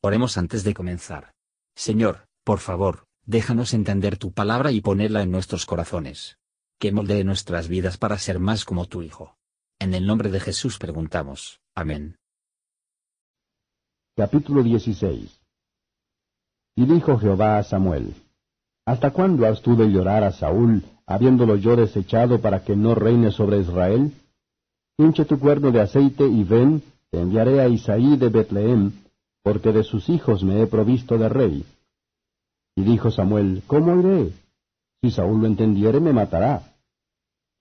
Oremos antes de comenzar. Señor, por favor, déjanos entender tu palabra y ponerla en nuestros corazones. Que moldee nuestras vidas para ser más como tu Hijo. En el nombre de Jesús preguntamos. Amén. Capítulo 16 Y dijo Jehová a Samuel, ¿Hasta cuándo has tú de llorar a Saúl, habiéndolo yo desechado para que no reine sobre Israel? Hinche tu cuerno de aceite y ven, te enviaré a Isaí de Betlehem, porque de sus hijos me he provisto de rey. Y dijo Samuel, ¿Cómo iré? Si Saúl lo entendiere, me matará.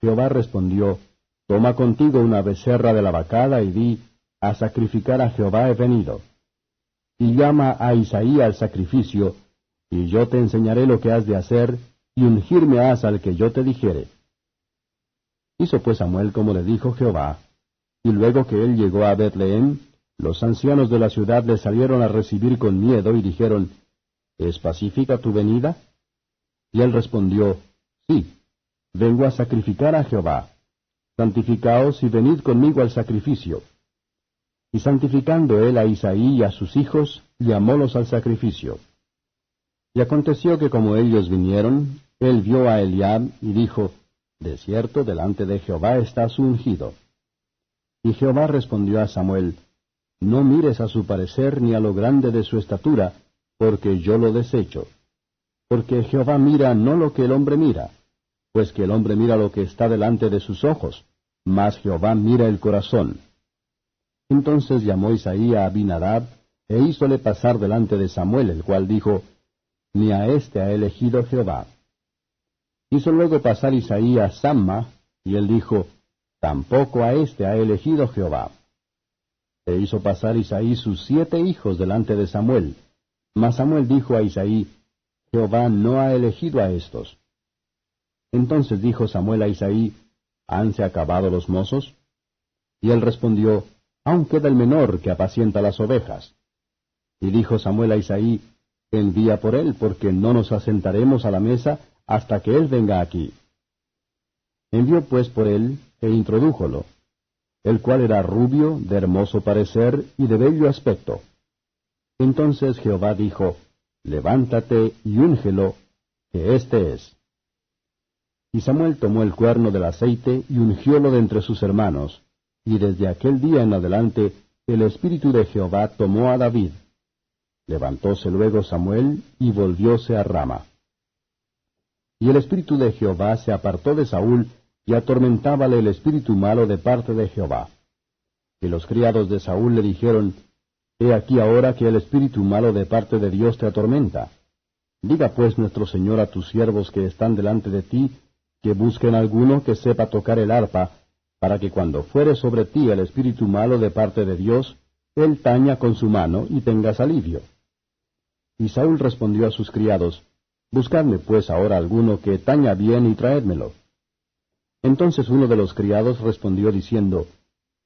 Jehová respondió, Toma contigo una becerra de la vacada y di, A sacrificar a Jehová he venido. Y llama a Isaí al sacrificio, y yo te enseñaré lo que has de hacer, y ungirme has al que yo te dijere. Hizo pues Samuel como le dijo Jehová, y luego que él llegó a Betlehem, los ancianos de la ciudad le salieron a recibir con miedo y dijeron, ¿Es pacífica tu venida? Y él respondió, Sí, vengo a sacrificar a Jehová. Santificaos y venid conmigo al sacrificio. Y santificando él a Isaí y a sus hijos, llamólos al sacrificio. Y aconteció que como ellos vinieron, él vio a Eliab y dijo, De cierto, delante de Jehová estás ungido. Y Jehová respondió a Samuel, no mires a su parecer ni a lo grande de su estatura, porque yo lo desecho. Porque Jehová mira no lo que el hombre mira, pues que el hombre mira lo que está delante de sus ojos, mas Jehová mira el corazón. Entonces llamó Isaí a Abinadab, e hízole pasar delante de Samuel, el cual dijo, Ni a éste ha elegido Jehová. Hizo luego pasar Isaí a Samma, y él dijo, Tampoco a éste ha elegido Jehová. E hizo pasar Isaí sus siete hijos delante de Samuel. Mas Samuel dijo a Isaí, Jehová no ha elegido a estos. Entonces dijo Samuel a Isaí, ¿hanse acabado los mozos? Y él respondió, Aún queda el menor que apacienta las ovejas. Y dijo Samuel a Isaí, Envía por él, porque no nos asentaremos a la mesa hasta que él venga aquí. Envió pues por él, e introdújolo el cual era rubio, de hermoso parecer y de bello aspecto. Entonces Jehová dijo, Levántate y úngelo, que éste es. Y Samuel tomó el cuerno del aceite y ungiólo de entre sus hermanos, y desde aquel día en adelante el espíritu de Jehová tomó a David. Levantóse luego Samuel y volvióse a Rama. Y el espíritu de Jehová se apartó de Saúl y atormentábale el espíritu malo de parte de Jehová. Y los criados de Saúl le dijeron, He aquí ahora que el espíritu malo de parte de Dios te atormenta. Diga pues nuestro Señor a tus siervos que están delante de ti, que busquen alguno que sepa tocar el arpa, para que cuando fuere sobre ti el espíritu malo de parte de Dios, él taña con su mano y tengas alivio. Y Saúl respondió a sus criados, Buscadme pues ahora alguno que taña bien y traédmelo. Entonces uno de los criados respondió diciendo,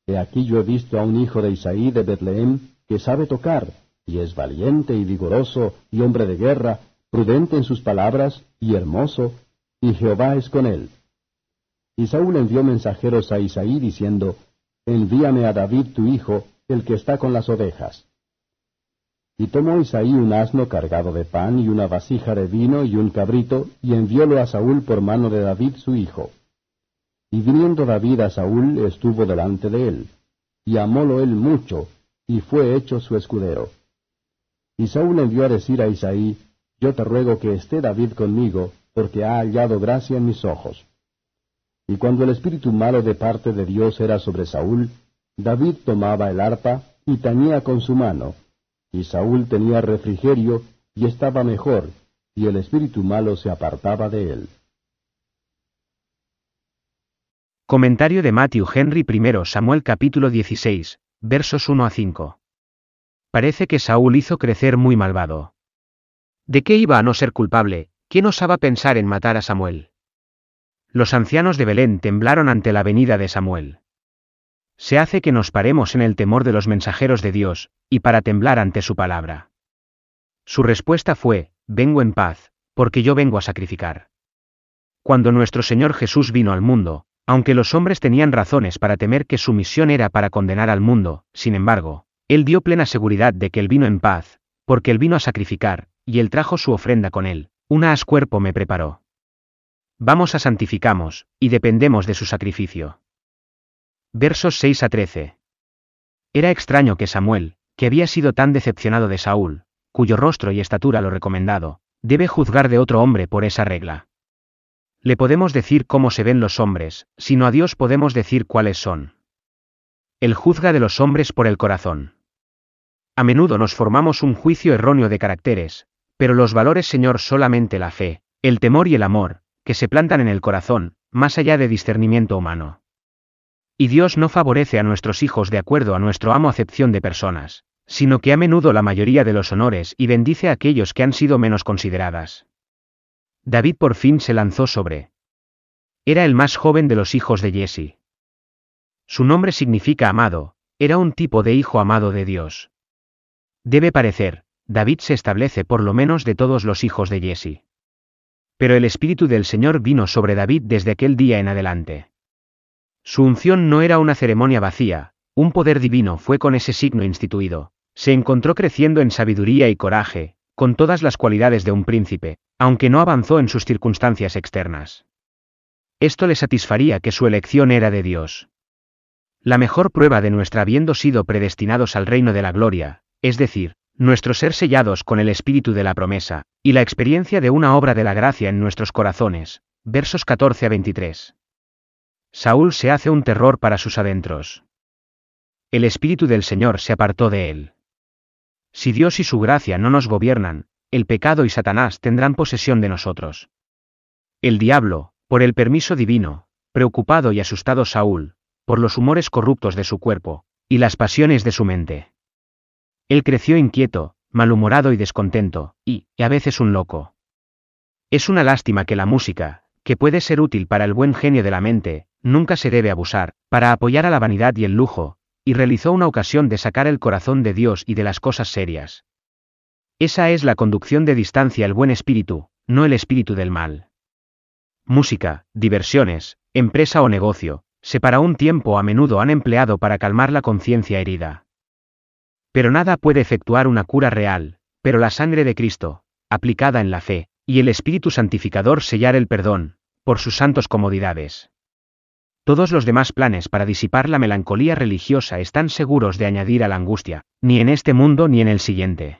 He aquí yo he visto a un hijo de Isaí de Betlehem que sabe tocar, y es valiente y vigoroso, y hombre de guerra, prudente en sus palabras, y hermoso, y Jehová es con él. Y Saúl envió mensajeros a Isaí diciendo, Envíame a David tu hijo, el que está con las ovejas. Y tomó Isaí un asno cargado de pan y una vasija de vino y un cabrito, y enviólo a Saúl por mano de David su hijo. Y viniendo David a Saúl, estuvo delante de él, y amólo él mucho, y fue hecho su escudero. Y Saúl envió a decir a Isaí, Yo te ruego que esté David conmigo, porque ha hallado gracia en mis ojos. Y cuando el espíritu malo de parte de Dios era sobre Saúl, David tomaba el arpa y tañía con su mano, y Saúl tenía refrigerio y estaba mejor, y el espíritu malo se apartaba de él. Comentario de Matthew Henry I Samuel capítulo 16, versos 1 a 5. Parece que Saúl hizo crecer muy malvado. ¿De qué iba a no ser culpable? ¿Quién osaba pensar en matar a Samuel? Los ancianos de Belén temblaron ante la venida de Samuel. Se hace que nos paremos en el temor de los mensajeros de Dios, y para temblar ante su palabra. Su respuesta fue, vengo en paz, porque yo vengo a sacrificar. Cuando nuestro Señor Jesús vino al mundo, aunque los hombres tenían razones para temer que su misión era para condenar al mundo, sin embargo, él dio plena seguridad de que él vino en paz, porque él vino a sacrificar, y él trajo su ofrenda con él, una as cuerpo me preparó. Vamos a santificamos, y dependemos de su sacrificio. Versos 6 a 13. Era extraño que Samuel, que había sido tan decepcionado de Saúl, cuyo rostro y estatura lo recomendado, debe juzgar de otro hombre por esa regla. Le podemos decir cómo se ven los hombres, sino a Dios podemos decir cuáles son. Él juzga de los hombres por el corazón. A menudo nos formamos un juicio erróneo de caracteres, pero los valores Señor solamente la fe, el temor y el amor, que se plantan en el corazón, más allá de discernimiento humano. Y Dios no favorece a nuestros hijos de acuerdo a nuestro amo acepción de personas, sino que a menudo la mayoría de los honores y bendice a aquellos que han sido menos consideradas. David por fin se lanzó sobre. Era el más joven de los hijos de Jesse. Su nombre significa amado, era un tipo de hijo amado de Dios. Debe parecer, David se establece por lo menos de todos los hijos de Jesse. Pero el Espíritu del Señor vino sobre David desde aquel día en adelante. Su unción no era una ceremonia vacía, un poder divino fue con ese signo instituido, se encontró creciendo en sabiduría y coraje, con todas las cualidades de un príncipe, aunque no avanzó en sus circunstancias externas. Esto le satisfaría que su elección era de Dios. La mejor prueba de nuestra habiendo sido predestinados al reino de la gloria, es decir, nuestro ser sellados con el espíritu de la promesa, y la experiencia de una obra de la gracia en nuestros corazones. Versos 14 a 23. Saúl se hace un terror para sus adentros. El espíritu del Señor se apartó de él. Si Dios y su gracia no nos gobiernan, el pecado y Satanás tendrán posesión de nosotros. El diablo, por el permiso divino, preocupado y asustado Saúl, por los humores corruptos de su cuerpo, y las pasiones de su mente. Él creció inquieto, malhumorado y descontento, y, a veces un loco. Es una lástima que la música, que puede ser útil para el buen genio de la mente, nunca se debe abusar, para apoyar a la vanidad y el lujo, y realizó una ocasión de sacar el corazón de Dios y de las cosas serias. Esa es la conducción de distancia el buen espíritu, no el espíritu del mal. Música, diversiones, empresa o negocio, se para un tiempo a menudo han empleado para calmar la conciencia herida. Pero nada puede efectuar una cura real, pero la sangre de Cristo, aplicada en la fe, y el Espíritu Santificador sellar el perdón, por sus santos comodidades. Todos los demás planes para disipar la melancolía religiosa están seguros de añadir a la angustia, ni en este mundo ni en el siguiente.